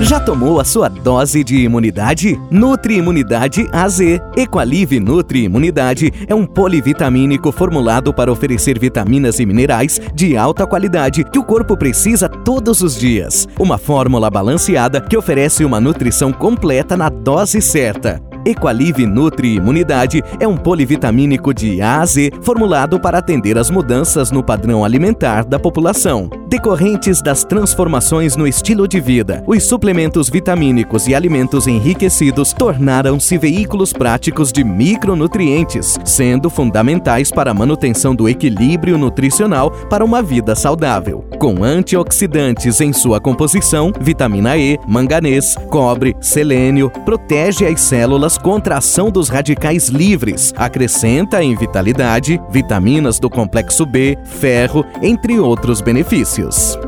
Já tomou a sua dose de imunidade? Nutri Imunidade AZ. Equalive Nutri Imunidade é um polivitamínico formulado para oferecer vitaminas e minerais de alta qualidade que o corpo precisa todos os dias. Uma fórmula balanceada que oferece uma nutrição completa na dose certa. Equalive Nutri Imunidade é um polivitamínico de A a Z formulado para atender às mudanças no padrão alimentar da população. Decorrentes das transformações no estilo de vida, os suplementos vitamínicos e alimentos enriquecidos tornaram-se veículos práticos de micronutrientes, sendo fundamentais para a manutenção do equilíbrio nutricional para uma vida saudável. Com antioxidantes em sua composição, vitamina E, manganês, cobre, selênio, protege as células contra a ação dos radicais livres, acrescenta em vitalidade, vitaminas do complexo B, ferro, entre outros benefícios. Celsius.